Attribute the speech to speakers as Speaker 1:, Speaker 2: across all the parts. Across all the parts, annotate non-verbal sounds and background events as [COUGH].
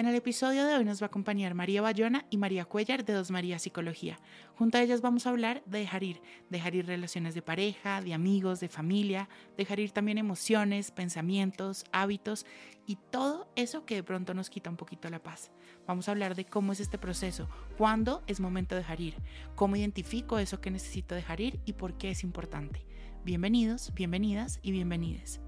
Speaker 1: En el episodio de hoy nos va a acompañar María Bayona y María Cuellar de Dos María Psicología. Junto a ellas vamos a hablar de dejar ir, dejar ir relaciones de pareja, de amigos, de familia, dejar ir también emociones, pensamientos, hábitos y todo eso que de pronto nos quita un poquito la paz. Vamos a hablar de cómo es este proceso, cuándo es momento de dejar ir, cómo identifico eso que necesito dejar ir y por qué es importante. Bienvenidos, bienvenidas y bienvenides.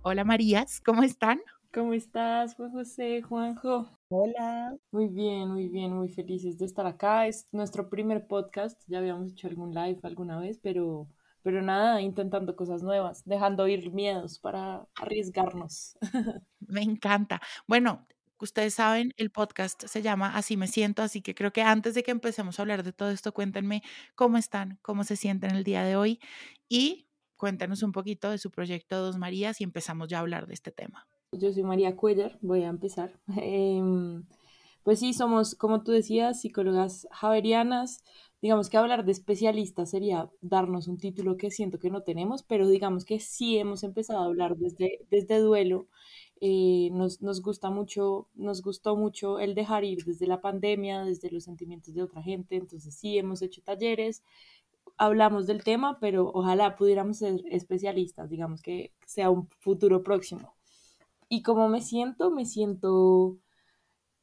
Speaker 1: Hola Marías, ¿cómo están?
Speaker 2: ¿Cómo estás, José, Juanjo?
Speaker 3: Hola.
Speaker 2: Muy bien, muy bien, muy felices de estar acá. Es nuestro primer podcast. Ya habíamos hecho algún live alguna vez, pero, pero nada, intentando cosas nuevas, dejando ir miedos para arriesgarnos. [LAUGHS]
Speaker 1: Me encanta. Bueno, ustedes saben, el podcast se llama Así me siento, así que creo que antes de que empecemos a hablar de todo esto, cuéntenme cómo están, cómo se sienten el día de hoy y cuéntanos un poquito de su proyecto Dos Marías y empezamos ya a hablar de este tema.
Speaker 2: Yo soy María Cuellar, voy a empezar. [LAUGHS] Em, pues sí, somos, como tú decías, psicólogas javerianas. Digamos que hablar de especialistas sería darnos un título que siento que no tenemos, pero digamos que sí hemos empezado a hablar desde, desde duelo. Eh, nos, nos gusta mucho, nos gustó mucho el dejar ir desde la pandemia, desde los sentimientos de otra gente. Entonces sí hemos hecho talleres, hablamos del tema, pero ojalá pudiéramos ser especialistas, digamos que sea un futuro próximo. Y como me siento, me siento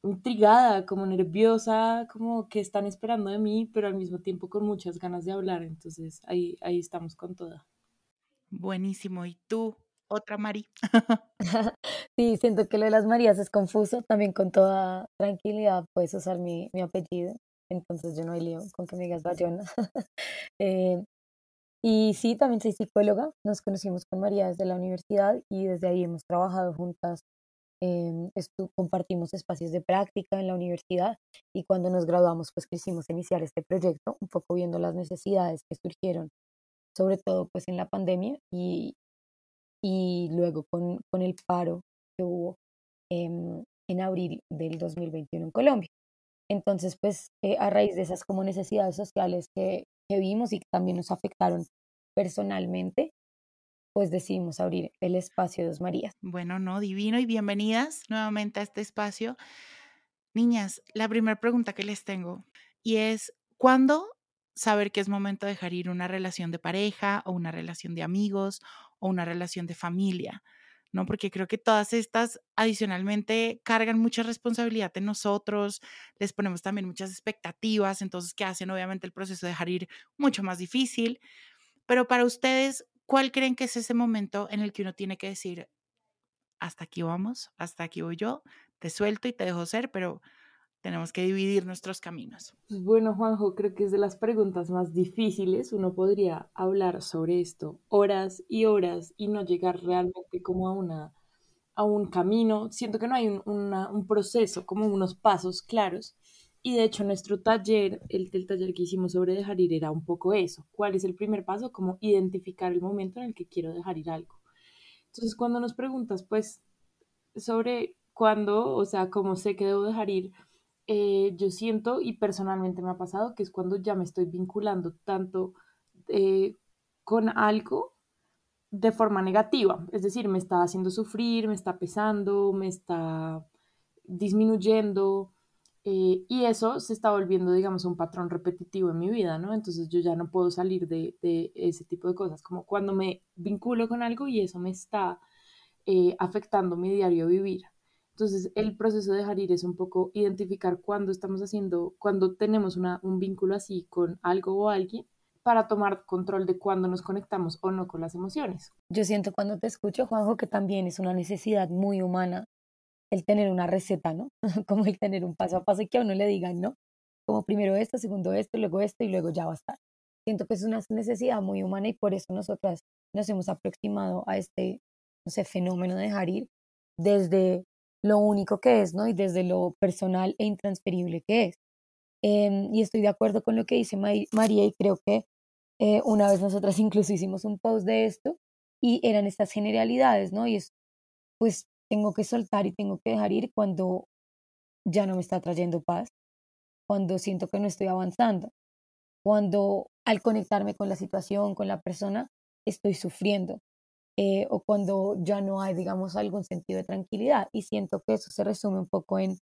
Speaker 2: intrigada, como nerviosa, como que están esperando de mí, pero al mismo tiempo con muchas ganas de hablar. Entonces ahí, ahí estamos con toda.
Speaker 1: Buenísimo. ¿Y tú, otra Mari? [LAUGHS]
Speaker 3: sí, siento que lo de las Marías es confuso. También con toda tranquilidad puedes usar mi, mi apellido. Entonces yo no hay lío con que me digas Bayona. [LAUGHS] eh, y sí, también soy psicóloga, nos conocimos con María desde la universidad y desde ahí hemos trabajado juntas, eh, compartimos espacios de práctica en la universidad y cuando nos graduamos pues quisimos iniciar este proyecto, un poco viendo las necesidades que surgieron, sobre todo pues en la pandemia y, y luego con, con el paro que hubo en abril del 2021 en Colombia. Entonces, pues eh, a raíz de esas como necesidades sociales que, que vimos y que también nos afectaron personalmente, pues decidimos abrir el espacio Dos Marías.
Speaker 1: Bueno, no, divino y bienvenidas nuevamente a este espacio. Niñas, la primera pregunta que les tengo y es, ¿cuándo saber que es momento de dejar ir una relación de pareja o una relación de amigos o una relación de familia? ¿No? Porque creo que todas estas adicionalmente cargan mucha responsabilidad en nosotros, les ponemos también muchas expectativas, entonces que hacen obviamente el proceso de dejar ir mucho más difícil. Pero para ustedes, ¿cuál creen que es ese momento en el que uno tiene que decir, hasta aquí vamos, hasta aquí voy yo, te suelto y te dejo ser, pero tenemos que dividir nuestros caminos.
Speaker 2: Pues bueno, Juanjo, creo que es de las preguntas más difíciles. Uno podría hablar sobre esto horas y horas y no llegar realmente como a, una, a un camino. Siento que no hay un, un proceso, como unos pasos claros. Y de hecho nuestro taller, el, el taller que hicimos sobre dejar ir era un poco eso. ¿Cuál es el primer paso? Como identificar el momento en el que quiero dejar ir algo. Entonces cuando nos preguntas pues sobre cuándo, o sea, cómo sé que debo dejar ir, eh, yo siento y personalmente me ha pasado que es cuando ya me estoy vinculando tanto eh, con algo de forma negativa, es decir, me está haciendo sufrir, me está pesando, me está disminuyendo eh, y eso se está volviendo, digamos, un patrón repetitivo en mi vida, ¿no? Entonces yo ya no puedo salir de, de ese tipo de cosas, como cuando me vinculo con algo y eso me está afectando mi diario vivir. Entonces, el proceso de dejar ir es un poco identificar cuándo estamos haciendo, cuando tenemos una, un vínculo así con algo o alguien para tomar control de cuándo nos conectamos o no con las emociones.
Speaker 3: Yo siento cuando te escucho, Juanjo, que también es una necesidad muy humana el tener una receta, ¿no? [LAUGHS] Como el tener un paso a paso y que a uno le digan, ¿no? Como primero esto, segundo esto, luego esto y luego ya va a estar. Siento que es una necesidad muy humana y por eso nosotras nos hemos aproximado a este, no sé, fenómeno de dejar ir desde lo único que es, ¿no? Y desde lo personal e intransferible que es. Em, y estoy de acuerdo con lo que dice María y creo que eh, una vez nosotras incluso hicimos un post de esto y eran estas generalidades, ¿no? Y es, pues tengo que soltar y tengo que dejar ir cuando ya no me está trayendo paz, cuando siento que no estoy avanzando, cuando al conectarme con la situación, con la persona, estoy sufriendo, eh, o cuando ya no hay, digamos, algún sentido de tranquilidad. Y siento que eso se resume un poco en,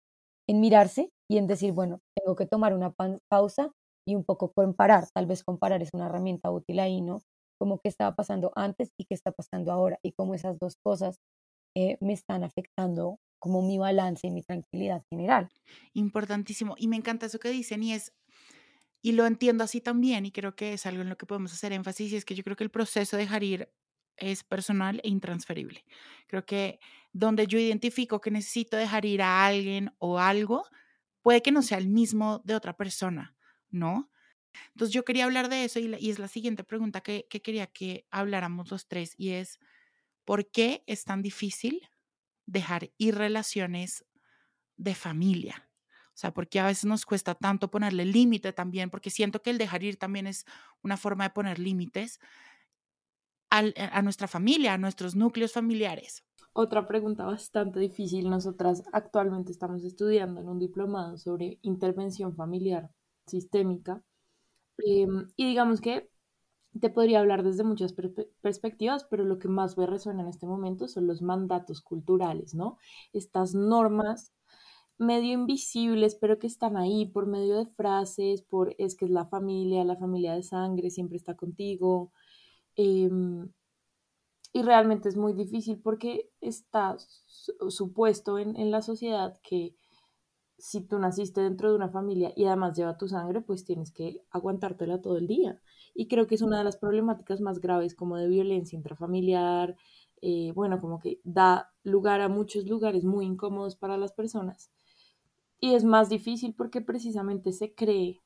Speaker 3: en mirarse y en decir, bueno, tengo que tomar una pausa y un poco comparar. Tal vez comparar es una herramienta útil ahí, ¿no? Como qué estaba pasando antes y qué está pasando ahora y cómo esas dos cosas eh, me están afectando como mi balance y mi tranquilidad general.
Speaker 1: Importantísimo. Y me encanta eso que dicen y es, y lo entiendo así también y creo que es algo en lo que podemos hacer énfasis y es que yo creo que el proceso de dejar ir es personal e intransferible. Creo que donde yo identifico que necesito dejar ir a alguien o algo, puede que no sea el mismo de otra persona, ¿no? Entonces yo quería hablar de eso y, y es la siguiente pregunta que, que quería que habláramos los tres y es, ¿por qué es tan difícil dejar ir relaciones de familia. O sea, porque a veces nos cuesta tanto ponerle límite también, porque siento que el dejar ir también es una forma de poner límites eh, a nuestra familia, a nuestros núcleos familiares.
Speaker 2: Otra pregunta bastante difícil. Nosotras actualmente estamos estudiando en un diplomado sobre intervención familiar sistémica. Em, y digamos que te podría hablar desde muchas perspectivas, pero lo que más me resuena en este momento son los mandatos culturales, ¿no? Estas normas medio invisibles, pero que están ahí por medio de frases, por es que es la familia, la familia de sangre, siempre está contigo. Em, y realmente es muy difícil porque está supuesto en, en la sociedad que si tú naciste dentro de una familia y además lleva tu sangre, pues tienes que aguantártela todo el día. Y creo que es una de las problemáticas más graves como de violencia intrafamiliar, eh, bueno, como que da lugar a muchos lugares muy incómodos para las personas. Y es más difícil porque precisamente se cree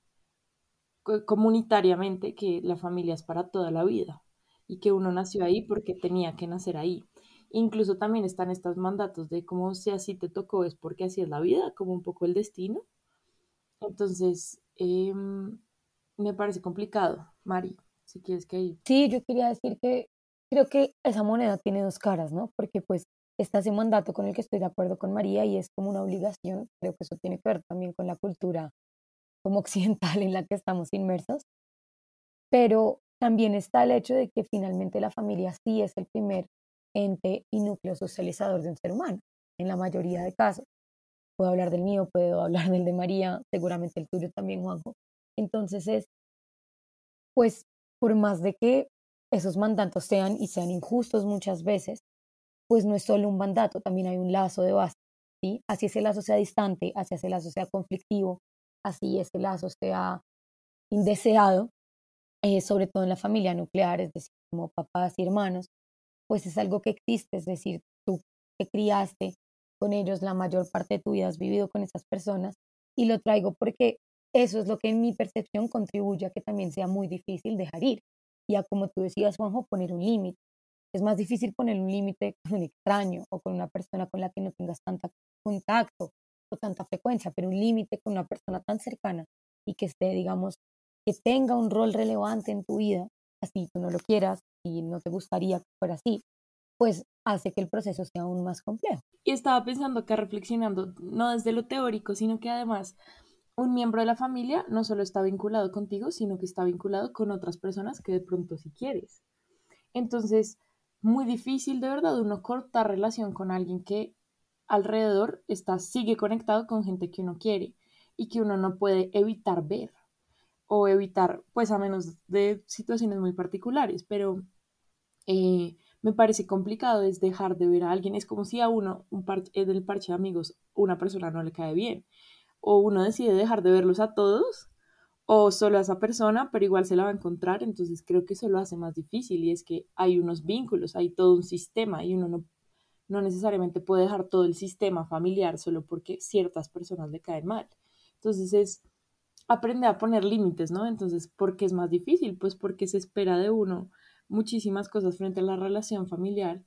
Speaker 2: comunitariamente que la familia es para toda la vida y que uno nació ahí porque tenía que nacer ahí. Incluso también están estos mandatos de cómo si así te tocó es porque así es la vida, como un poco el destino. Entonces, em, me parece complicado. Mari, si quieres que.
Speaker 3: Sí, yo quería decir que creo que esa moneda tiene dos caras, ¿no? Porque pues está ese mandato con el que estoy de acuerdo con María y es como una obligación. Creo que eso tiene que ver también con la cultura como occidental en la que estamos inmersos. Pero también está el hecho de que finalmente la familia sí es el primer ente y núcleo socializador de un ser humano, en la mayoría de casos. Puedo hablar del mío, puedo [LAUGHS] hablar del de María, seguramente el tuyo también, Juanjo. Entonces es, pues, por más de que esos mandatos sean y sean injustos muchas veces, pues no es solo un mandato, también hay un lazo de base, ¿sí? Así ese lazo sea distante, así ese lazo sea conflictivo, así ese lazo sea indeseado, eh, sobre todo en la familia nuclear, es decir, como papás y hermanos, pues es algo que existe, es decir, tú te criaste con ellos la mayor parte de tu vida, has vivido con esas personas y lo traigo porque eso es lo que en mi percepción contribuye a que también sea muy difícil dejar ir y a, como tú decías, Juanjo, poner un límite. Es más difícil poner un límite con un extraño o con una persona con la que no tengas tanto contacto o tanta frecuencia, pero un límite con una persona tan cercana y que esté, digamos, que tenga un rol relevante en tu vida, así tú no lo quieras y no te gustaría que fuera así, pues hace que el proceso sea aún más complejo.
Speaker 2: Y estaba pensando acá, reflexionando, no desde lo teórico, sino que además un miembro de la familia no solo está vinculado contigo, sino que está vinculado con otras personas que de pronto si quieres. Entonces, muy difícil de verdad uno cortar relación con alguien que alrededor está, sigue conectado con gente que uno quiere y que uno no puede evitar ver o evitar, pues a menos de situaciones muy particulares, pero eh, me parece complicado es dejar de ver a alguien. Es como si a uno, un parche, del parche de amigos, una persona no le cae bien o uno decide dejar de verlos a todos o solo a esa persona, pero igual se la va a encontrar, entonces creo que eso lo hace más difícil y es que hay unos vínculos, hay todo un sistema y uno no, no necesariamente puede dejar todo el sistema familiar solo porque ciertas personas le caen mal. Entonces es aprender a poner límites, ¿no? Entonces, ¿por qué es más difícil? Pues porque se espera de uno muchísimas cosas frente a la relación familiar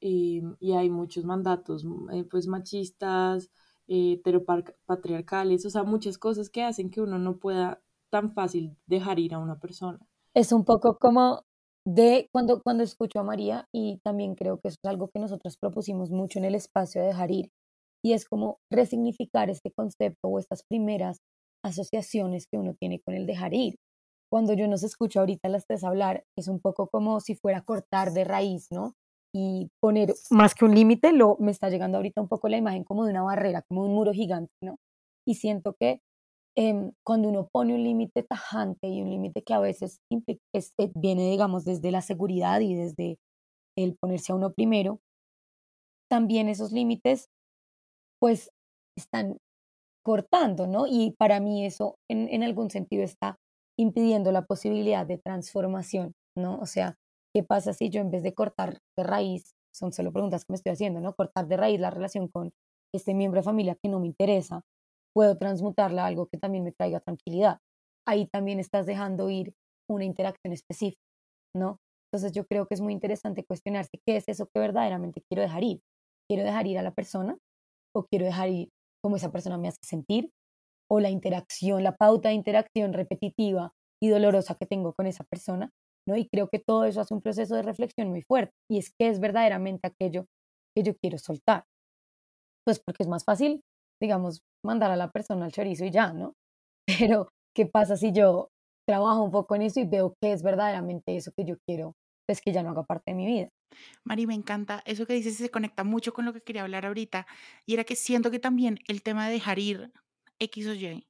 Speaker 2: eh, y hay muchos mandatos eh, pues machistas, eh, heteropatriarcales, o sea, muchas cosas que hacen que uno no pueda tan fácil dejar ir a una persona.
Speaker 3: Es un poco como de cuando, cuando escucho a María y también creo que es algo que nosotros propusimos mucho en el espacio de dejar ir y es como resignificar este concepto o estas primeras asociaciones que uno tiene con el dejar ir. Cuando yo nos escucho ahorita las tres hablar, es un poco como si fuera cortar de raíz, ¿no? Y poner más que un límite, lo me está llegando ahorita un poco la imagen como de una barrera, como un muro gigante, ¿no? Y siento que em, cuando uno pone un límite tajante y un límite que a veces eh, viene, digamos, desde la seguridad y desde el ponerse a uno primero, también esos límites, pues, están cortando, ¿no? Y para mí eso en, en algún sentido está impidiendo la posibilidad de transformación, ¿no? O sea, ¿qué pasa si yo en vez de cortar de raíz, son solo preguntas que me estoy haciendo, ¿no? Cortar de raíz la relación con este miembro de familia que no me interesa, puedo transmutarla a algo que también me traiga tranquilidad. Ahí también estás dejando ir una interacción específica, ¿no? Entonces yo creo que es muy interesante cuestionarse qué es eso que verdaderamente quiero dejar ir. ¿Quiero dejar ir a la persona o quiero dejar ir cómo esa persona me hace sentir o la interacción, la pauta de interacción repetitiva y dolorosa que tengo con esa persona, ¿no? Y creo que todo eso hace un proceso de reflexión muy fuerte y es que es verdaderamente aquello que yo quiero soltar. Pues porque es más fácil, digamos, mandar a la persona al chorizo y ya, ¿no? [LAUGHS] Pero, ¿qué pasa si yo trabajo un poco en eso y veo que es verdaderamente eso que yo quiero, pues que ya no haga parte de mi vida?
Speaker 1: Mari, me encanta eso que dices, se conecta mucho con lo que quería hablar ahorita, y era que siento que también el tema de dejar ir X o Y,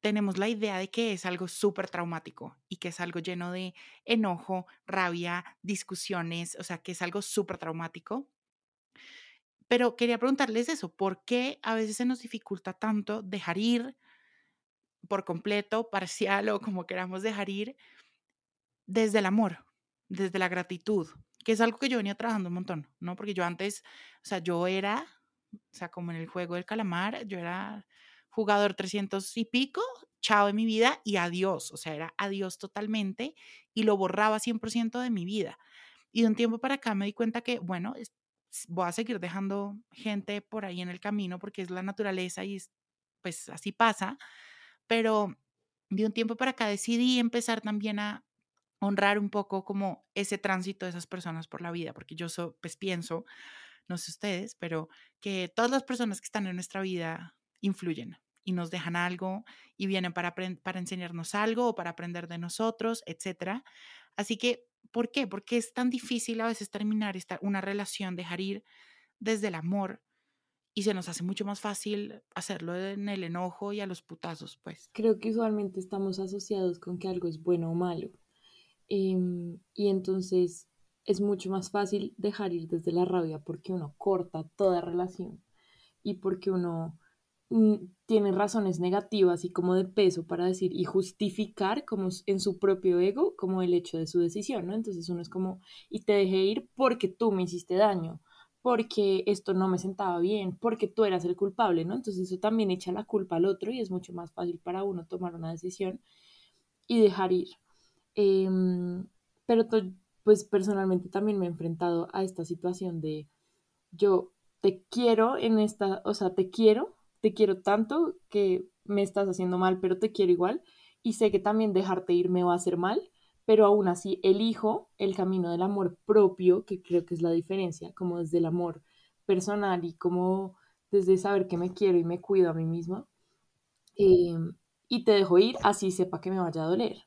Speaker 1: tenemos la idea de que es algo súper traumático y que es algo lleno de enojo, rabia, discusiones, o sea, que es algo súper traumático. Pero quería preguntarles eso, ¿por qué a veces se nos dificulta tanto dejar ir por completo, parcial o como queramos dejar ir, desde el amor, desde la gratitud? que es algo que yo venía trabajando un montón, ¿no? Porque yo antes, o sea, yo era, o sea, como en el juego del calamar, yo era jugador 300 y pico, chao de mi vida y adiós, o sea, era adiós totalmente y lo borraba 100% de mi vida. Y de un tiempo para acá me di cuenta que, bueno, voy a seguir dejando gente por ahí en el camino porque es la naturaleza y pues así pasa, pero de un tiempo para acá decidí empezar también a honrar un poco como ese tránsito de esas personas por la vida, porque yo pues pienso, no sé ustedes, pero que todas las personas que están en nuestra vida influyen y nos dejan algo y vienen para, para enseñarnos algo o para aprender de nosotros, etc. Así que, ¿por qué? Porque es tan difícil a veces terminar esta, una relación, dejar ir desde el amor y se nos hace mucho más fácil hacerlo en el enojo y a los putazos, pues.
Speaker 2: Creo que usualmente estamos asociados con que algo es bueno o malo Em, y entonces es mucho más fácil dejar ir desde la rabia porque uno corta toda relación y porque uno mm, tiene razones negativas y como de peso para decir y justificar como en su propio ego como el hecho de su decisión, ¿no? Entonces uno es como, y te dejé ir porque tú me hiciste daño, porque esto no me sentaba bien, porque tú eras el culpable, ¿no? Entonces eso también echa la culpa al otro y es mucho más fácil para uno tomar una decisión y dejar ir. Em, pero pues personalmente también me he enfrentado a esta situación de yo te quiero en esta, o sea, te quiero, te quiero tanto que me estás haciendo mal, pero te quiero igual y sé que también dejarte ir me va a hacer mal, pero aún así elijo el camino del amor propio, que creo que es la diferencia, como desde el amor personal y como desde saber que me quiero y me cuido a mí misma. Em, y te dejo ir, así sepa que me vaya a doler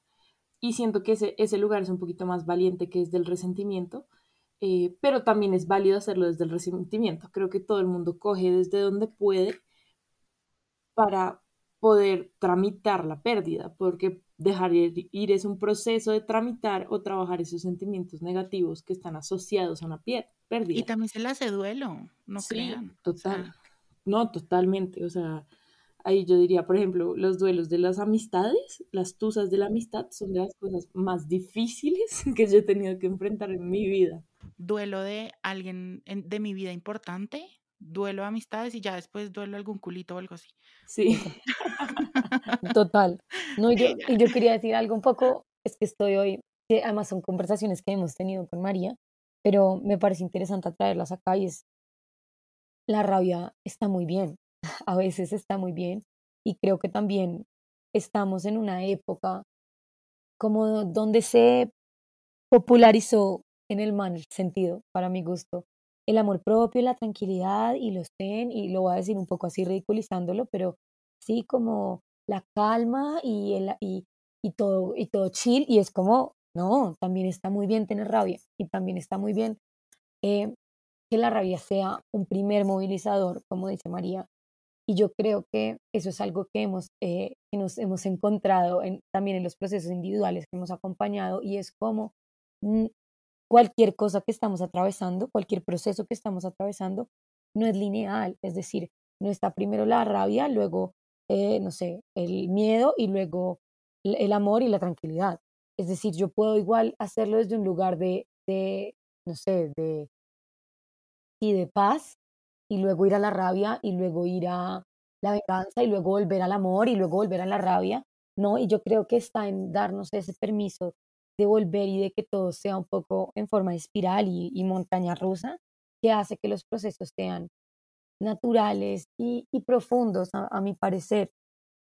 Speaker 2: y siento que ese, ese lugar es un poquito más valiente que es del resentimiento, eh, pero también es válido hacerlo desde el resentimiento. Creo que todo el mundo coge desde donde puede para poder tramitar la pérdida, porque dejar ir es un proceso de tramitar o trabajar esos sentimientos negativos que están asociados a una pérdida.
Speaker 1: Y también se le hace duelo, no sí, crean.
Speaker 2: Total. No, totalmente. O sea, ahí yo diría, por ejemplo, los duelos de las amistades, las tusas de la amistad, son de las cosas más difíciles [LAUGHS] que yo he tenido que enfrentar en mi vida.
Speaker 1: Duelo de alguien de mi vida importante, duelo de amistades y ya después duelo algún culito o algo así.
Speaker 2: Sí. [LAUGHS]
Speaker 3: Total. No, y yo, [LAUGHS] y yo quería decir algo un poco, es que estoy hoy que además son conversaciones que hemos tenido con María, pero me parece interesante traerlas acá y es, la rabia está muy bien, [LAUGHS] a veces está muy bien y creo que también estamos en una época como donde se popularizó en el mal sentido, para mi gusto, el amor propio, la tranquilidad y los ten, y lo voy a decir un poco así ridiculizándolo, pero sí como la calma y, el, y, y, todo, y todo chill, y es como, no, también está muy bien tener rabia, y también está muy bien eh, que la rabia sea un primer movilizador, como dice María, y yo creo que eso es algo que, hemos, eh, que nos hemos encontrado en, también en los procesos individuales que hemos acompañado, y es como cualquier cosa que estamos atravesando, cualquier proceso que estamos atravesando, no es lineal, es decir, no está primero la rabia, luego, eh, no sé, el miedo y luego el amor y la tranquilidad. Es decir, yo puedo igual hacerlo desde un lugar de, de no sé, de, y de paz, y luego ir a la rabia, y luego ir a la venganza, y luego volver al amor, y luego volver a la rabia, ¿no? Y yo creo que está en darnos ese permiso de volver y de que todo sea un poco en forma de espiral y, montaña rusa, que hace que los procesos sean naturales y, profundos, a, mi parecer,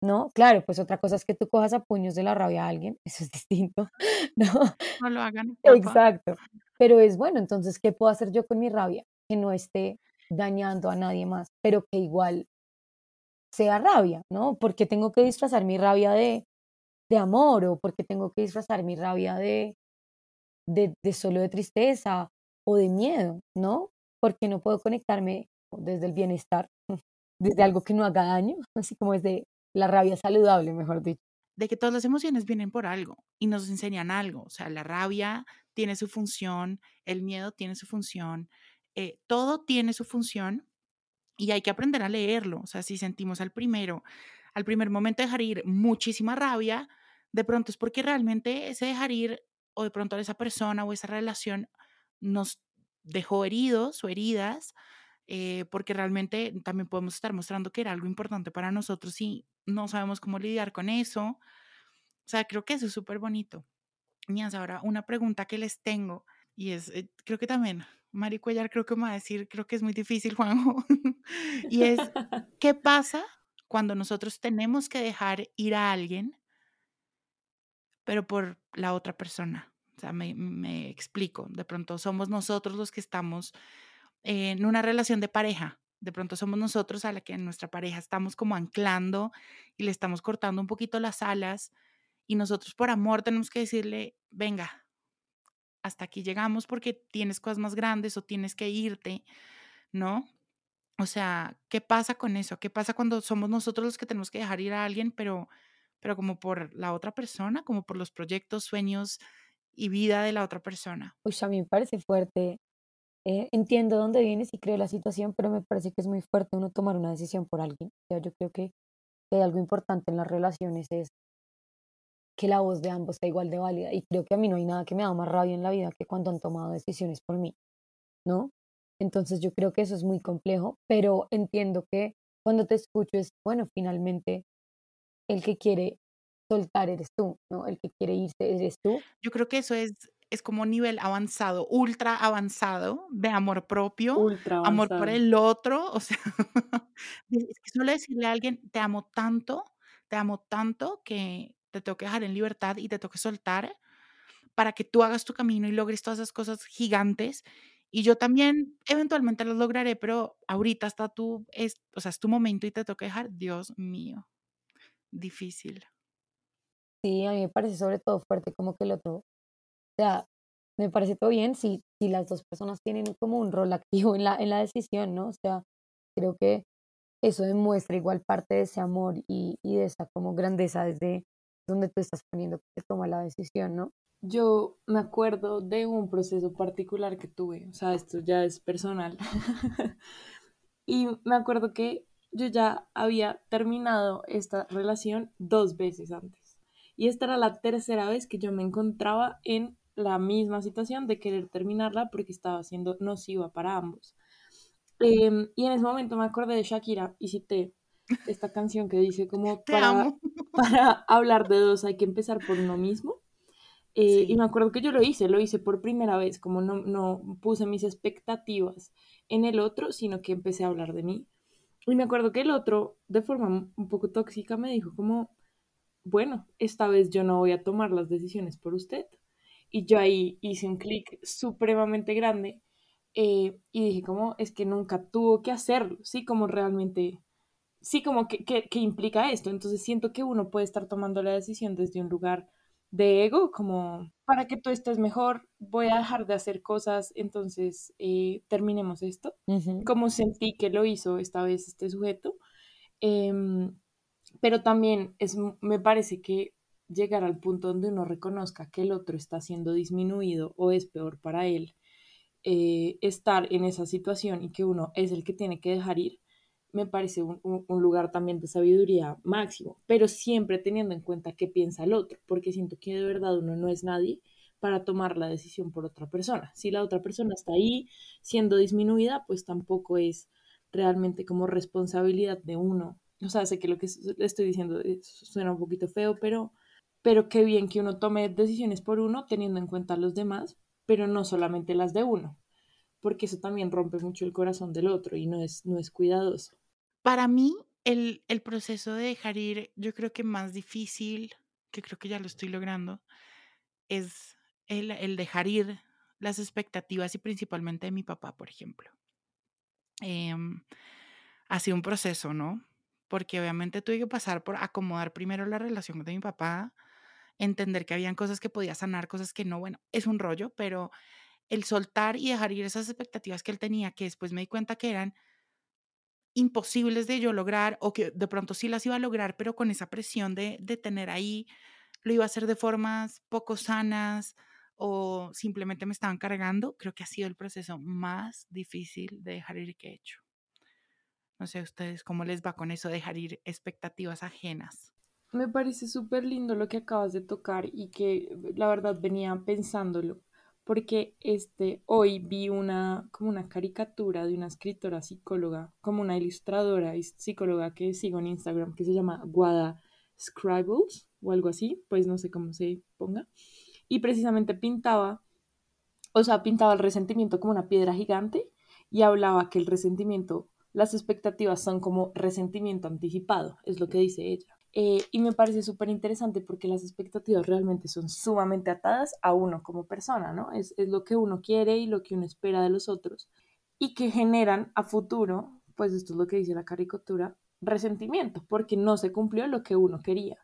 Speaker 3: ¿no? Claro, pues otra cosa es que tú cojas a puños de la rabia a alguien, [LAUGHS] eso es distinto, [LAUGHS] ¿no?
Speaker 1: No lo hagan.
Speaker 3: Exacto, pero es bueno, entonces, ¿qué puedo hacer yo con mi rabia? Que no esté dañando a nadie más, pero que igual sea rabia, ¿no? Porque tengo que disfrazar mi rabia de, de amor o porque tengo que disfrazar mi rabia de, de, de solo de tristeza o de miedo, ¿no? Porque no puedo conectarme desde el bienestar, [LAUGHS] desde algo que no haga daño, [LAUGHS] así como desde la rabia saludable, mejor dicho.
Speaker 1: De que todas las emociones vienen por algo y nos enseñan algo. O sea, la rabia tiene su función, el miedo tiene su función, eh, todo tiene su función y hay que aprender a leerlo. O sea, si sentimos al primero, al primer momento dejar ir muchísima rabia, de pronto es porque realmente ese dejar ir o de pronto esa persona o esa relación nos dejó heridos o heridas, eh, porque realmente también podemos estar mostrando que era algo importante para nosotros y no sabemos cómo lidiar con eso. O sea, creo que eso es súper bonito. Niñas, ahora una pregunta que les tengo y es, eh, creo que también, Mari Cuellar creo que me va a decir, creo que es muy difícil, [LAUGHS] Juanjo, y es, [LAUGHS] ¿qué pasa cuando nosotros tenemos que dejar ir a alguien pero por la otra persona. O sea, me, explico. De pronto somos nosotros los que estamos en una relación de pareja. De pronto somos nosotros a la que en nuestra pareja estamos como anclando y le estamos cortando un poquito las alas y nosotros por amor tenemos que decirle, venga, hasta aquí llegamos porque tienes cosas más grandes o tienes que irte, ¿no? O sea, ¿qué pasa con eso? ¿Qué pasa cuando somos nosotros los que tenemos que dejar ir a alguien, pero pero como por la otra persona, como por los proyectos, sueños y vida de la otra persona.
Speaker 3: Pues a mí me parece fuerte. Eh, entiendo dónde vienes y creo la situación, pero me parece que es muy fuerte uno tomar una decisión por alguien. O yo creo que, hay algo importante en las relaciones es que la voz de ambos sea igual de válida. Y creo que a mí no hay nada que me da más rabia en la vida que cuando han tomado decisiones por mí, ¿no? Entonces yo creo que eso es muy complejo, pero entiendo que cuando te escucho es, bueno, finalmente el que quiere soltar eres tú, ¿no? El que quiere irse eres tú.
Speaker 1: Yo creo que eso es, es como nivel avanzado, ultra avanzado de amor propio, amor por el otro, o sea, [LAUGHS] es que solo decirle a alguien, te amo tanto, te amo tanto que te tengo que dejar en libertad y te tengo que soltar para que tú hagas tu camino y logres todas esas cosas gigantes. Y yo también eventualmente las lograré, pero ahorita está tú, es, o sea, es tu momento y te tengo que dejar, Dios mío difícil.
Speaker 3: Sí, a mí me parece sobre todo fuerte como que el otro, o sea, me parece todo bien si, si las dos personas tienen como un rol activo en la, en la decisión, ¿no? O sea, creo que eso demuestra igual parte de ese amor y, y de esa como grandeza desde donde tú estás poniendo que toma la decisión, ¿no?
Speaker 2: Yo me acuerdo de un proceso particular que tuve, o sea, esto ya es personal. [LAUGHS] y me acuerdo que yo ya había terminado esta relación dos veces antes. Y esta era la tercera vez que yo me encontraba en la misma situación de querer terminarla porque estaba siendo nociva para ambos. Em, y en ese momento me acordé de Shakira y cité esta canción que dice como para, [LAUGHS] para hablar de dos hay que empezar por uno mismo. Eh, y me acuerdo que yo lo hice, lo hice por primera vez, como no, no puse mis expectativas en el otro, sino que empecé a hablar de mí. Y me acuerdo que el otro, de forma un poco tóxica, me dijo como, bueno, esta vez yo no voy a tomar las decisiones por usted. Y yo ahí hice un clic supremamente grande eh, y dije como, es que nunca tuvo que hacerlo, ¿sí? Como realmente, sí, como que, que implica esto. Entonces siento que uno puede estar tomando la decisión desde un lugar de ego, como para que tú estés mejor, voy a dejar de hacer cosas, entonces eh, terminemos esto. Como sentí que lo hizo esta vez este sujeto. Em, pero también es, me parece que llegar al punto donde uno reconozca que el otro está siendo disminuido o es peor para él, eh, estar en esa situación y que uno es el que tiene que dejar ir, me parece un, lugar también de sabiduría máximo, pero siempre teniendo en cuenta qué piensa el otro, porque siento que de verdad uno no es nadie para tomar la decisión por otra persona. Si la otra persona está ahí siendo disminuida, pues tampoco es realmente como responsabilidad de uno. O sea, sé que lo que estoy diciendo suena un poquito feo, pero, pero qué bien que uno tome decisiones por uno teniendo en cuenta a los demás, pero no solamente las de uno, porque eso también rompe mucho el corazón del otro y no es, no es cuidadoso.
Speaker 1: Para mí, el, proceso de dejar ir, yo creo que más difícil, que creo que ya lo estoy logrando, es el, dejar ir las expectativas y principalmente de mi papá, por ejemplo. Em, ha sido un proceso, ¿no? Porque obviamente tuve que pasar por acomodar primero la relación de mi papá, entender que habían cosas que podía sanar, cosas que no, bueno, es un rollo, pero el soltar y dejar ir esas expectativas que él tenía, que después me di cuenta que eran imposibles de yo lograr o que de pronto sí las iba a lograr, pero con esa presión de, de tener ahí, lo iba a hacer de formas poco sanas o simplemente me estaban cargando, creo que ha sido el proceso más difícil de dejar ir que he hecho. No sé ustedes cómo les va con eso, dejar ir expectativas ajenas.
Speaker 2: Me parece súper lindo lo que acabas de tocar y que la verdad venía pensándolo porque este, hoy vi una, como una caricatura de una escritora psicóloga, como una ilustradora y psicóloga que sigo en Instagram, que se llama Guada Scribbles o algo así, pues no sé cómo se ponga. Y precisamente pintaba, o sea, pintaba el resentimiento como una piedra gigante y hablaba que el resentimiento, las expectativas son como resentimiento anticipado, es lo que dice ella. Eh, y me parece súper interesante porque las expectativas realmente son sumamente atadas a uno como persona, ¿no? Es, es, lo que uno quiere y lo que uno espera de los otros y que generan a futuro, pues esto es lo que dice la caricatura, resentimiento porque no se cumplió lo que uno quería.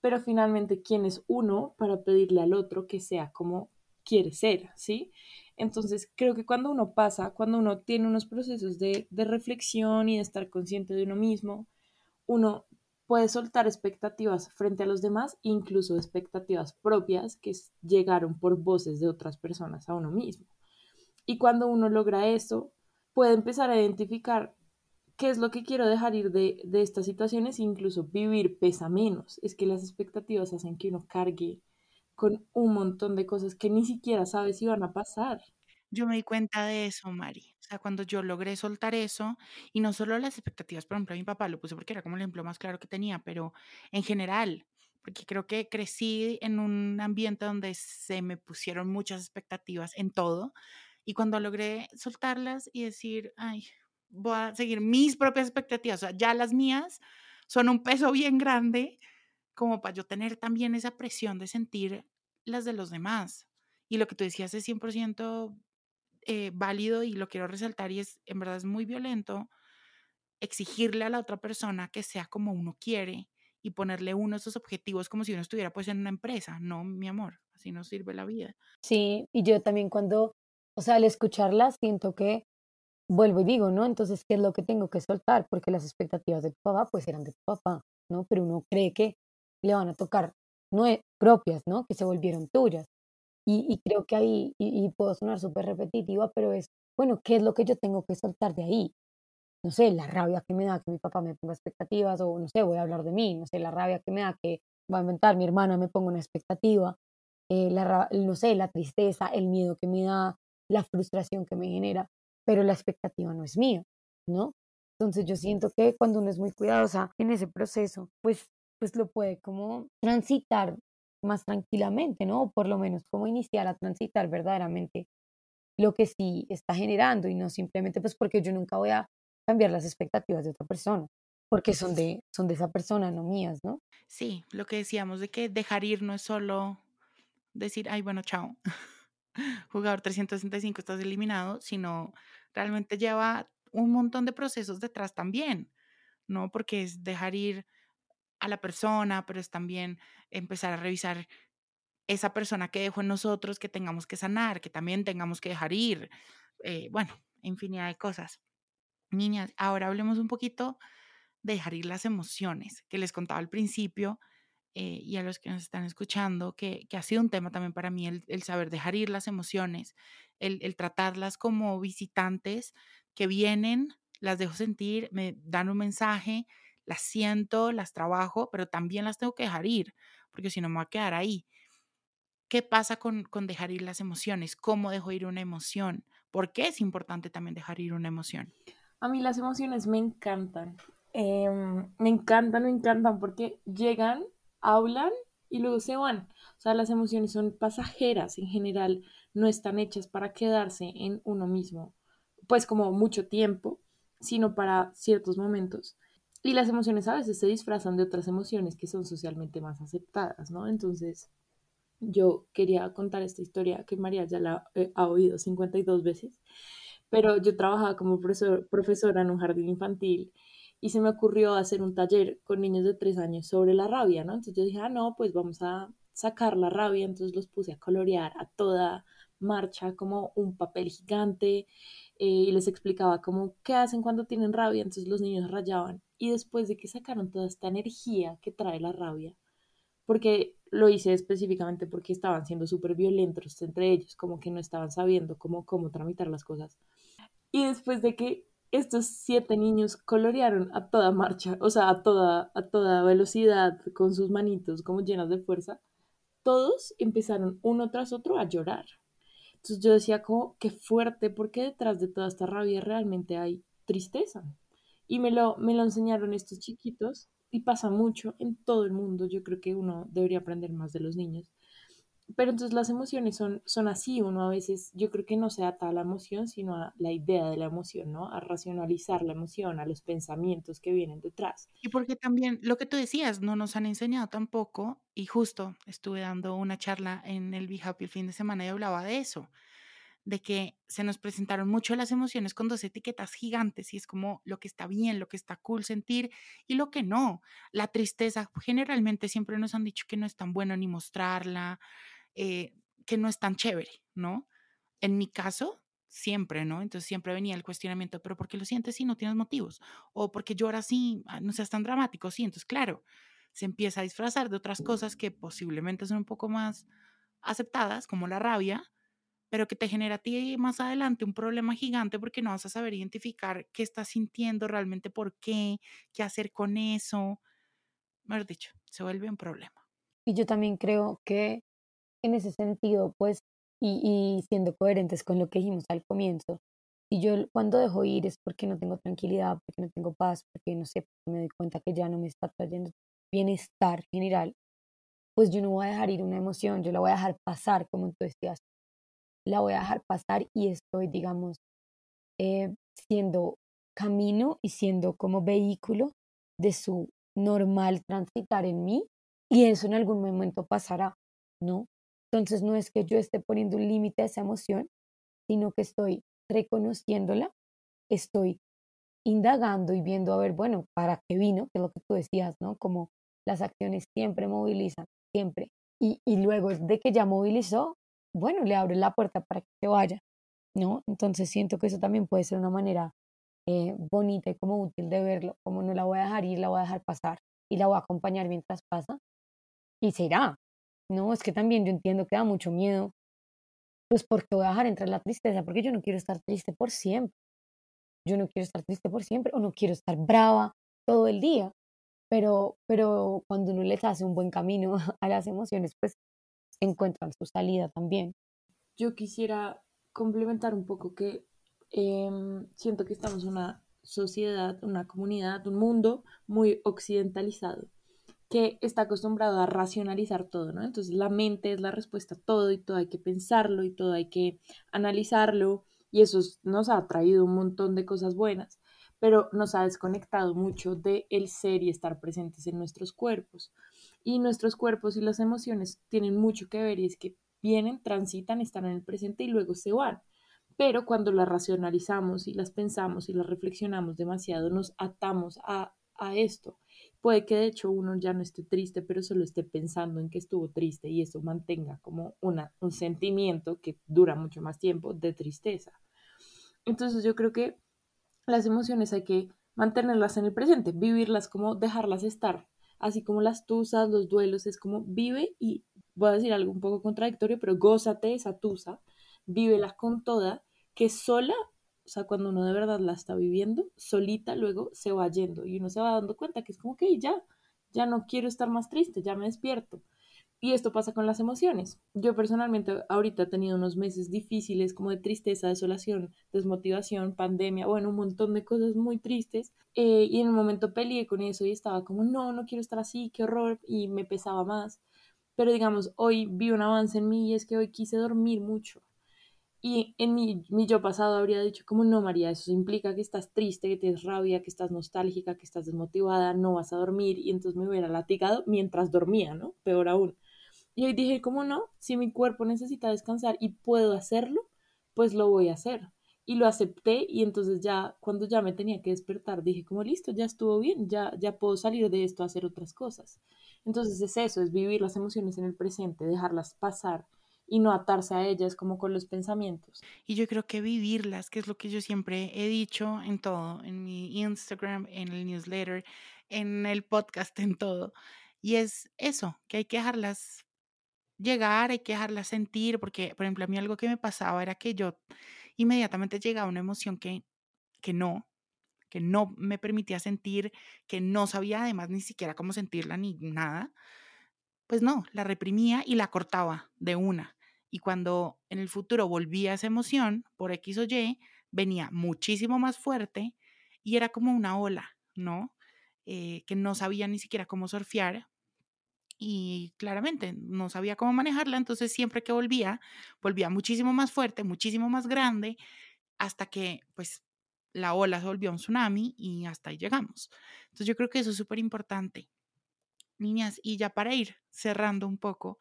Speaker 2: Pero finalmente, ¿quién es uno para pedirle al otro que sea como quiere ser, ¿sí? Entonces, creo que cuando uno pasa, cuando uno tiene unos procesos de, de reflexión y de estar consciente de uno mismo, uno puede soltar expectativas frente a los demás, incluso expectativas propias que llegaron por voces de otras personas a uno mismo. Y cuando uno logra eso, puede empezar a identificar qué es lo que quiero dejar ir de, de estas situaciones, incluso vivir pesa menos. Es que las expectativas hacen que uno cargue con un montón de cosas que ni siquiera sabe si van a pasar.
Speaker 1: Yo me di cuenta de eso, Mari. O sea, cuando yo logré soltar eso, y no solo las expectativas, por ejemplo, a mi papá lo puse porque era como el ejemplo más claro que tenía, pero en general, porque creo que crecí en un ambiente donde se me pusieron muchas expectativas en todo, y cuando logré soltarlas y decir, ay, voy a seguir mis propias expectativas, o sea, ya las mías son un peso bien grande, como para yo tener también esa presión de sentir las de los demás. Y lo que tú decías es 100% eh, válido y lo quiero resaltar y es, en verdad es muy violento exigirle a la otra persona que sea como uno quiere y ponerle uno esos objetivos como si uno estuviera pues en una empresa. No, mi amor, así no sirve la vida.
Speaker 3: Sí, y yo también cuando, o sea, al escucharla siento que vuelvo y digo, ¿no? Entonces, ¿qué es lo que tengo que soltar? Porque las expectativas de tu papá pues eran de tu papá, ¿no? Pero uno cree que le van a tocar no propias, ¿no? Que se volvieron tuyas. Y, creo que ahí, y, puedo sonar súper repetitiva, pero es, bueno, ¿qué es lo que yo tengo que soltar de ahí? No sé, la rabia que me da que mi papá me ponga expectativas, o no sé, voy a hablar de mí, no sé, la rabia que me da que, va a inventar, mi hermana me ponga una expectativa, eh, la, no sé, la tristeza, el miedo que me da, la frustración que me genera, pero la expectativa no es mía, ¿no? Entonces yo siento que cuando uno es muy cuidadosa en ese proceso, pues, pues lo puede como transitar más tranquilamente, ¿no? Por lo menos como iniciar a transitar verdaderamente lo que sí está generando y no simplemente pues porque yo nunca voy a cambiar las expectativas de otra persona, porque son de, son de esa persona, no mías, ¿no?
Speaker 1: Sí, lo que decíamos de que dejar ir no es solo decir, ay, bueno, chao, [LAUGHS] jugador 365 estás eliminado, sino realmente lleva un montón de procesos detrás también, ¿no? Porque es dejar ir a la persona, pero es también empezar a revisar esa persona que dejó en nosotros, que tengamos que sanar, que también tengamos que dejar ir, eh, bueno, infinidad de cosas. Niñas, ahora hablemos un poquito de dejar ir las emociones que les contaba al principio eh, y a los que nos están escuchando, que, ha sido un tema también para mí, el, saber dejar ir las emociones, el, el, tratarlas como visitantes que vienen, las dejo sentir, me dan un mensaje, las siento, las trabajo, pero también las tengo que dejar ir, porque si no me voy a quedar ahí. ¿Qué pasa con, con dejar ir las emociones? ¿Cómo dejo ir una emoción? ¿Por qué es importante también dejar ir una emoción?
Speaker 2: A mí las emociones me encantan. Em, me encantan, me encantan porque llegan, hablan y luego se van. O sea, las emociones son pasajeras en general, no están hechas para quedarse en uno mismo, pues como mucho tiempo, sino para ciertos momentos. Y las emociones a veces se disfrazan de otras emociones que son socialmente más aceptadas, ¿no? Entonces, yo quería contar esta historia que María ya la ha oído 52 veces, pero yo trabajaba como profesora en un jardín infantil y se me ocurrió hacer un taller con niños de 3 años sobre la rabia, ¿no? Entonces yo dije, ah, no, pues vamos a sacar la rabia, entonces los puse a colorear a toda marcha como un papel gigante eh, y les explicaba cómo qué hacen cuando tienen rabia, entonces los niños rayaban y después de que sacaron toda esta energía que trae la rabia, porque lo hice específicamente porque estaban siendo súper violentos entre ellos, como que no estaban sabiendo cómo, cómo tramitar las cosas. Y después de que estos siete niños colorearon a toda marcha, o sea, a toda, a toda velocidad, con sus manitos como llenas de fuerza, todos empezaron uno tras otro a llorar. Entonces yo decía como, qué fuerte, porque detrás de toda esta rabia realmente hay tristeza. Y me lo, me lo enseñaron estos chiquitos y pasa mucho en todo el mundo. Yo creo que uno debería aprender más de los niños. Pero entonces las emociones son, son así, uno a veces, yo creo que no se ata a la emoción, sino a la idea de la emoción, ¿no? A racionalizar la emoción, a los pensamientos que vienen detrás.
Speaker 1: Y porque también lo que tú decías, no nos han enseñado tampoco, y justo estuve dando una charla en el Be Happy el fin de semana y hablaba de eso, de que se nos presentaron mucho las emociones con dos etiquetas gigantes y es como lo que está bien, lo que está cool sentir y lo que no. La tristeza, generalmente siempre nos han dicho que no es tan bueno ni mostrarla, eh, que no es tan chévere, ¿no? En mi caso, siempre, ¿no? Entonces siempre venía el cuestionamiento, pero ¿por qué lo sientes si no tienes motivos? O porque lloras así, ah, no seas tan dramático, sí, entonces claro, se empieza a disfrazar de otras cosas que posiblemente son un poco más aceptadas, como la rabia, pero que te genera a ti más adelante un problema gigante porque no vas a saber identificar qué estás sintiendo realmente, por qué, qué hacer con eso. Mejor dicho, se vuelve un problema.
Speaker 3: Y yo también creo que en ese sentido, pues, y, siendo coherentes con lo que dijimos al comienzo, si yo cuando dejo ir es porque no tengo tranquilidad, porque no tengo paz, porque no sé, me doy cuenta que ya no me está trayendo bienestar general, pues yo no voy a dejar ir una emoción, yo la voy a dejar pasar, como tú decías, la voy a dejar pasar y estoy, digamos, eh, siendo camino y siendo como vehículo de su normal transitar en mí y eso en algún momento pasará, ¿no? Entonces no es que yo esté poniendo un límite a esa emoción, sino que estoy reconociéndola, estoy indagando y viendo a ver, bueno, ¿para qué vino? Que es lo que tú decías, ¿no? Como las acciones siempre movilizan, siempre. Y, y luego de que ya movilizó, bueno, le abre la puerta para que se vaya, ¿no? Entonces siento que eso también puede ser una manera eh, bonita y como útil de verlo, como no la voy a dejar ir, la voy a dejar pasar y la voy a acompañar mientras pasa y se irá, ¿no? Es que también yo entiendo que da mucho miedo, pues porque voy a dejar entrar la tristeza, porque yo no quiero estar triste por siempre, yo no quiero estar triste por siempre o no quiero estar brava todo el día, pero, pero cuando uno les hace un buen camino [LAUGHS] a las emociones, pues encuentran su salida también.
Speaker 2: Yo quisiera complementar un poco que em, siento que estamos en una sociedad, una comunidad, un mundo muy occidentalizado. que está acostumbrado a racionalizar todo, ¿no? Entonces la mente es la respuesta a todo y todo hay que pensarlo y todo hay que analizarlo y eso nos ha traído un montón de cosas buenas, pero nos ha desconectado mucho de el ser y estar presentes en nuestros cuerpos. Y nuestros cuerpos y las emociones tienen mucho que ver y es que vienen, transitan, están en el presente y luego se van. Pero cuando las racionalizamos y las pensamos y las reflexionamos demasiado, nos atamos a, a esto Puede que de hecho uno ya no esté triste, pero solo esté pensando en que estuvo triste y eso mantenga como una, un sentimiento que dura mucho más tiempo de tristeza. Entonces yo creo que las emociones hay que mantenerlas en el presente, vivirlas como dejarlas estar, así como las tusas, los duelos, es como vive y voy a decir algo un poco contradictorio, pero gózate esa tusa, vívela con toda, que sola o sea, cuando uno de verdad la está viviendo, solita luego se va yendo y uno se va dando cuenta que es como que ya, ya no quiero estar más triste, ya me despierto. Y esto pasa con las emociones. Yo personalmente ahorita he tenido unos meses difíciles como de tristeza, desolación, desmotivación, pandemia, bueno, un montón de cosas muy tristes. Eh, y en un momento peleé con eso y estaba como, no, no quiero estar así, qué horror, y me pesaba más. Pero digamos, hoy vi un avance en mí y es que hoy quise dormir mucho. Y en mi, mi, yo pasado habría dicho como no, María, eso implica que estás triste, que tienes rabia, que estás nostálgica, que estás desmotivada, no vas a dormir y entonces me hubiera latigado mientras dormía, ¿no? Peor aún. Y hoy dije, como no? Si mi cuerpo necesita descansar y puedo hacerlo, pues lo voy a hacer. Y lo acepté y entonces ya cuando ya me tenía que despertar dije como listo, ya estuvo bien, ya, ya puedo salir de esto a hacer otras cosas. Entonces es eso, es vivir las emociones en el presente, dejarlas pasar y no atarse a ellas como con los pensamientos.
Speaker 1: Y yo creo que vivirlas, que es lo que yo siempre he dicho en todo, en mi Instagram, en el newsletter, en el podcast, en todo. Y es eso, que hay que dejarlas llegar, hay que dejarlas sentir, porque, por ejemplo, a mí algo que me pasaba era que yo inmediatamente llegaba una emoción que, que no, que no me permitía sentir, que no sabía además ni siquiera cómo sentirla ni nada, pues no, la reprimía y la cortaba de una. Y cuando en el futuro volvía esa emoción, por X o Y, venía muchísimo más fuerte y era como una ola, ¿no? Eh, que no sabía ni siquiera cómo surfear y claramente no sabía cómo manejarla, entonces siempre que volvía, volvía muchísimo más fuerte, muchísimo más grande, hasta que pues la ola se volvió un tsunami y hasta ahí llegamos. Entonces yo creo que eso es súper importante. Niñas, y ya para ir cerrando un poco,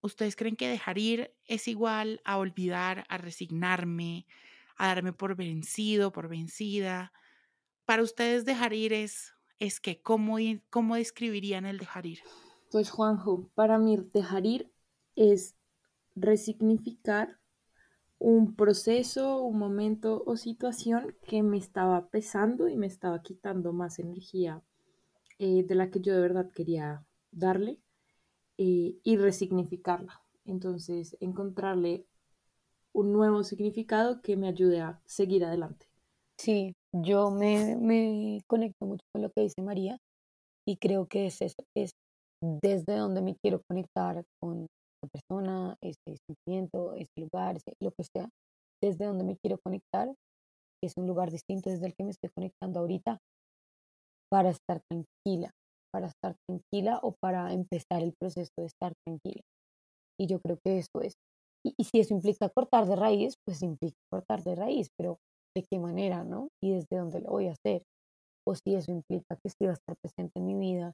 Speaker 1: ¿Ustedes creen que dejar ir es igual a olvidar, a resignarme, a darme por vencido, por vencida? Para ustedes dejar ir es, es que, ¿cómo, ¿cómo describirían el dejar ir?
Speaker 2: Pues Juanjo, para mí dejar ir es resignificar un proceso, un momento o situación que me estaba pesando y me estaba quitando más energía eh, de la que yo de verdad quería darle eh, y resignificarla. Entonces, encontrarle un nuevo significado que me ayude a seguir adelante.
Speaker 3: Sí, yo me, me conecto mucho con lo que dice María y creo que es eso, es desde donde me quiero conectar con la persona, ese sentimiento, ese lugar, lo que sea, desde donde me quiero conectar, es un lugar distinto desde el que me estoy conectando ahorita para estar tranquila, para estar tranquila o para empezar el proceso de estar tranquila. Y yo creo que eso es. Y, si eso implica cortar de raíz, pues implica cortar de raíz, pero ¿de qué manera, no? Y desde dónde lo voy a hacer. O si eso implica que si va a estar presente en mi vida,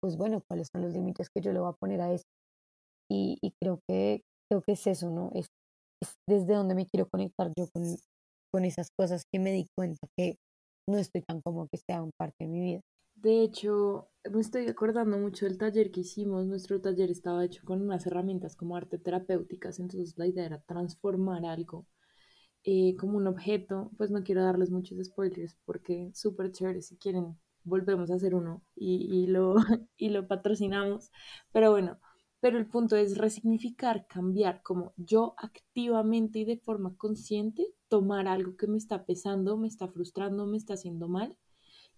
Speaker 3: pues bueno, ¿cuáles son los límites que yo le voy a poner a eso? Y, y creo, que, creo que es eso, ¿no? Es, es desde donde me quiero conectar yo con, con esas cosas que me di cuenta que no estoy tan como que sean parte de mi vida.
Speaker 2: De hecho, me estoy acordando mucho del taller que hicimos. Nuestro taller estaba hecho con unas herramientas como arte terapéuticas, entonces la idea era transformar algo eh, como un objeto. Pues no quiero darles muchos spoilers porque súper chévere si quieren volvemos a hacer uno y, y, lo, [LAUGHS] y lo patrocinamos. Pero bueno, pero el punto es resignificar, cambiar, como yo activamente y de forma consciente tomar algo que me está pesando, me está frustrando, me está haciendo mal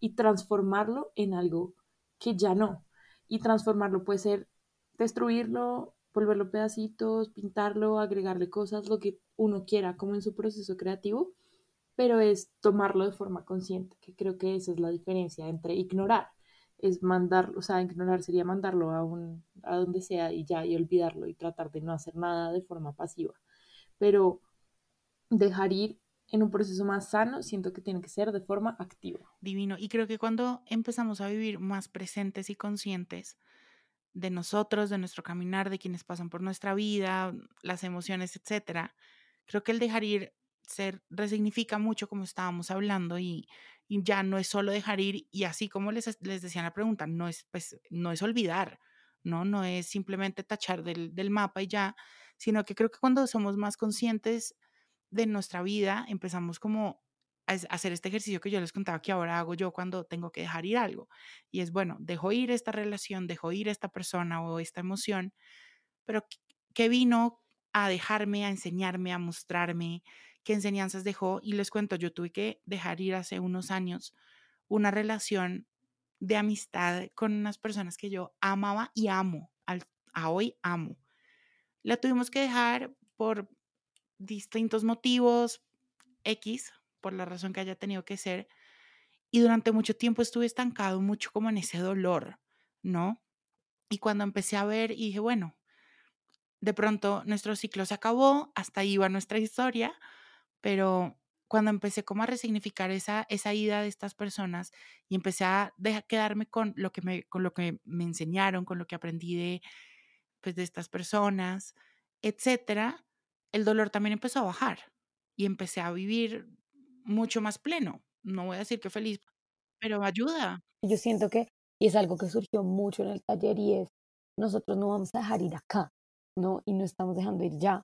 Speaker 2: y transformarlo en algo que ya no. Y transformarlo puede ser destruirlo, volverlo pedacitos, pintarlo, agregarle cosas, lo que uno quiera, como en su proceso creativo, pero es tomarlo de forma consciente, que creo que esa es la diferencia entre ignorar, es mandarlo, o sea, ignorar sería mandarlo a, un, a donde sea y ya, y olvidarlo y tratar de no hacer nada de forma pasiva. Pero dejar ir en un proceso más sano, siento que tiene que ser de forma activa.
Speaker 1: Divino. Y creo que cuando empezamos a vivir más presentes y conscientes de nosotros, de nuestro caminar, de quienes pasan por nuestra vida, las emociones, etcétera, creo que el dejar ir se resignifica mucho como estábamos hablando y, ya no es solo dejar ir y así como les, les decía en la pregunta, no es, pues, no es olvidar, ¿no? No es simplemente tachar del, del mapa y ya, sino que creo que cuando somos más conscientes de nuestra vida, empezamos como a hacer este ejercicio que yo les contaba que ahora hago yo cuando tengo que dejar ir algo. Y es, bueno, dejo ir esta relación, dejo ir esta persona o esta emoción, pero ¿qué vino a dejarme, a enseñarme, a mostrarme? ¿Qué enseñanzas dejó? Y les cuento, yo tuve que dejar ir hace unos años una relación de amistad con unas personas que yo amaba y amo, al, a hoy amo. La tuvimos que dejar por distintos motivos X, por la razón que haya tenido que ser, y durante mucho tiempo estuve estancado mucho como en ese dolor, ¿no? Y cuando empecé a ver y dije, bueno, de pronto nuestro ciclo se acabó, hasta ahí va nuestra historia, pero cuando empecé como a resignificar esa, esa ida de estas personas y empecé a quedarme con lo, que me, con lo que me enseñaron, con lo que aprendí de, pues, de estas personas, etcétera, el dolor también empezó a bajar y empecé a vivir mucho más pleno. No voy a decir que feliz, pero ayuda.
Speaker 3: Yo siento que, y es algo que surgió mucho en el taller, y es, nosotros no vamos a dejar ir acá, ¿no? Y no estamos dejando ir ya,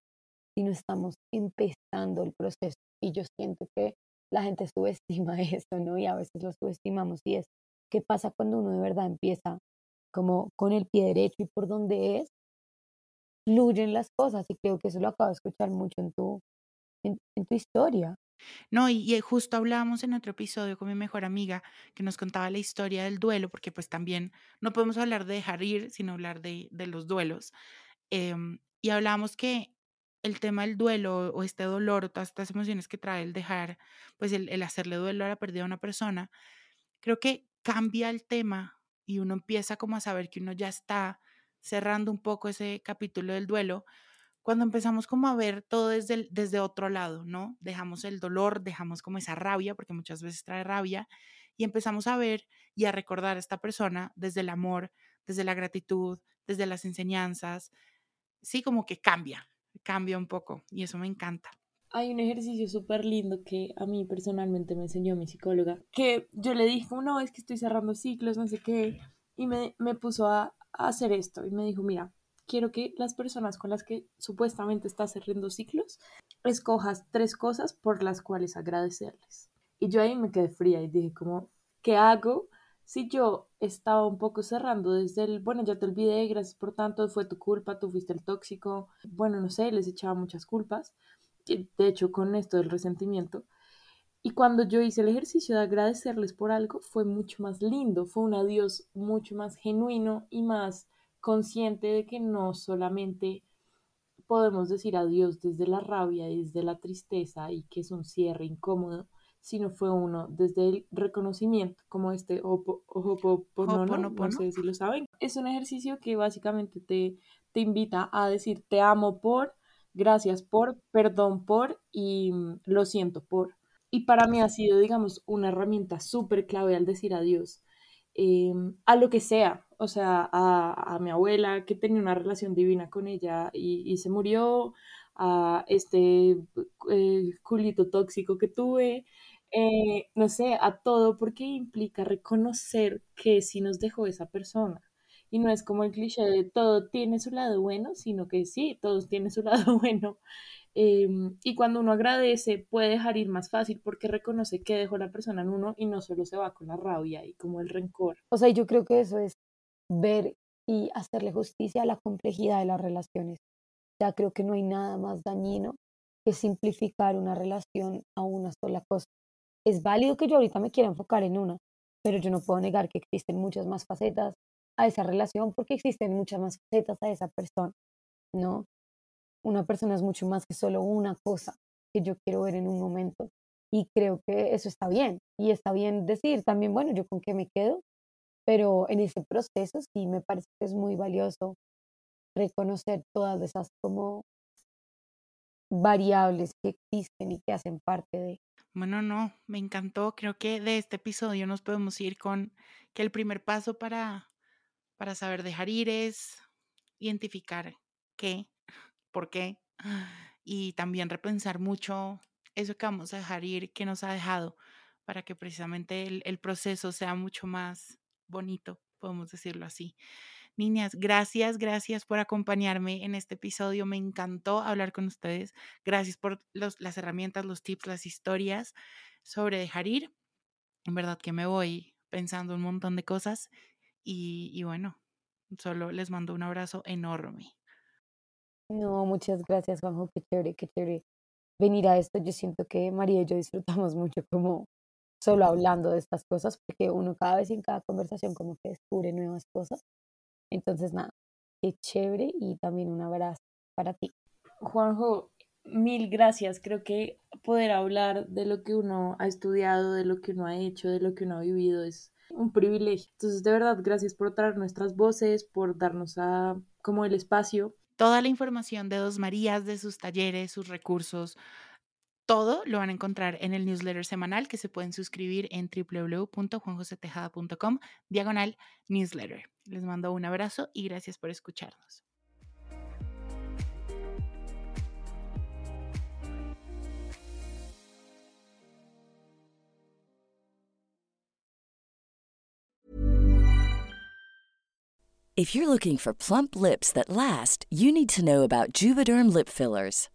Speaker 3: sino estamos empezando el proceso. Y yo siento que la gente subestima [LAUGHS] esto, ¿no? Y a veces lo subestimamos, y es, ¿qué pasa cuando uno de verdad empieza como con el pie derecho y por donde es? fluyen las cosas y creo que eso lo acabo de escuchar mucho en tu, en, tu historia.
Speaker 1: No, y, justo hablábamos en otro episodio con mi mejor amiga que nos contaba la historia del duelo, porque pues también no podemos hablar de dejar ir, sino hablar de, de los duelos. Em, y hablábamos que el tema del duelo o este dolor o todas estas emociones que trae el dejar, pues el, hacerle duelo a la pérdida de una persona, creo que cambia el tema y uno empieza como a saber que uno ya está cerrando un poco ese capítulo del duelo, cuando empezamos como a ver todo desde, desde otro lado, ¿no? Dejamos el dolor, dejamos como esa rabia, porque muchas veces trae rabia, y empezamos a ver y a recordar a esta persona desde el amor, desde la gratitud, desde las enseñanzas. Sí, como que cambia, cambia un poco, y eso me encanta.
Speaker 2: Hay un ejercicio súper lindo que a mí personalmente me enseñó mi psicóloga, que yo le dije, no, es que estoy cerrando ciclos, no sé qué, y me, me puso a, hacer esto y me dijo, mira, quiero que las personas con las que supuestamente estás cerrando ciclos, escojas tres cosas por las cuales agradecerles. Y yo ahí me quedé fría y dije como, ¿qué hago si yo estaba un poco cerrando desde el, bueno, ya te olvidé, gracias por tanto, fue tu culpa, tú fuiste el tóxico, bueno, no sé, les echaba muchas culpas, de hecho con esto del resentimiento, y cuando yo hice el ejercicio de agradecerles por algo, fue mucho más lindo, fue un adiós mucho más genuino y más consciente de que no solamente podemos decir adiós desde la rabia desde la tristeza y que es un cierre incómodo, sino fue uno desde el reconocimiento, como este ojo no, no sé si lo saben. Es un ejercicio que básicamente te, te invita a decir te amo por, gracias por, perdón por y mm, lo siento por. Y para mí ha sido, digamos, una herramienta súper clave al decir adiós em, a lo que sea. O sea, a, mi abuela que tenía una relación divina con ella y, se murió, a este eh, culito tóxico que tuve, eh, no sé, a todo, porque implica reconocer que sí nos dejó esa persona. Y no es como el cliché de todo tiene su lado bueno, sino que sí, todos tienen su [LAUGHS] lado bueno. Em, y cuando uno agradece, puede dejar ir más fácil porque reconoce que dejó la persona en uno y no solo se va con la rabia y como el rencor.
Speaker 3: O sea, yo creo que eso es ver y hacerle justicia a la complejidad de las relaciones. Ya creo que no hay nada más dañino que simplificar una relación a una sola cosa. Es válido que yo ahorita me quiera enfocar en una, pero yo no puedo negar que existen muchas más facetas a esa relación porque existen muchas más facetas a esa persona, ¿no? una persona es mucho más que solo una cosa que yo quiero ver en un momento. Y creo que eso está bien. Y está bien decir también, bueno, yo con qué me quedo pero en ese proceso sí me parece que es muy valioso reconocer todas esas como variables que existen y que hacen parte de.
Speaker 1: Bueno, no, me encantó. Creo que de este episodio nos podemos ir con que el primer paso para, para saber dejar ir es identificar qué, por qué, y también repensar mucho eso que vamos a dejar ir, que nos ha dejado, para que precisamente el, el proceso sea mucho más bonito, podemos decirlo así. Niñas, gracias, gracias por acompañarme en este episodio. Me encantó hablar con ustedes. Gracias por los, las herramientas, los tips, las historias sobre dejar ir. En verdad que me voy pensando un montón de cosas y, y bueno, solo les mando un abrazo enorme.
Speaker 3: No, muchas gracias, Juanjo. Qué chévere, qué chévere venir a esto. Yo siento que María y yo disfrutamos [LAUGHS] mucho como solo hablando de estas cosas, porque uno cada vez en cada conversación como que descubre nuevas cosas. Entonces, nada, qué chévere y también un abrazo para ti.
Speaker 2: Juanjo, mil gracias. Creo que poder hablar de lo que uno ha estudiado, de lo que uno ha hecho, de lo que uno ha vivido es un privilegio. Entonces, de verdad, gracias por traer nuestras voces, por darnos a como el espacio.
Speaker 1: Toda la información de Dos Marías, de sus talleres, sus recursos, todo lo van a encontrar en el newsletter semanal que se pueden suscribir en www.juanjosetejada.com diagonal newsletter. Les mando un abrazo y gracias por escucharnos.
Speaker 4: If you're looking for plump lips that last, you need to know about Juvederm lip fillers.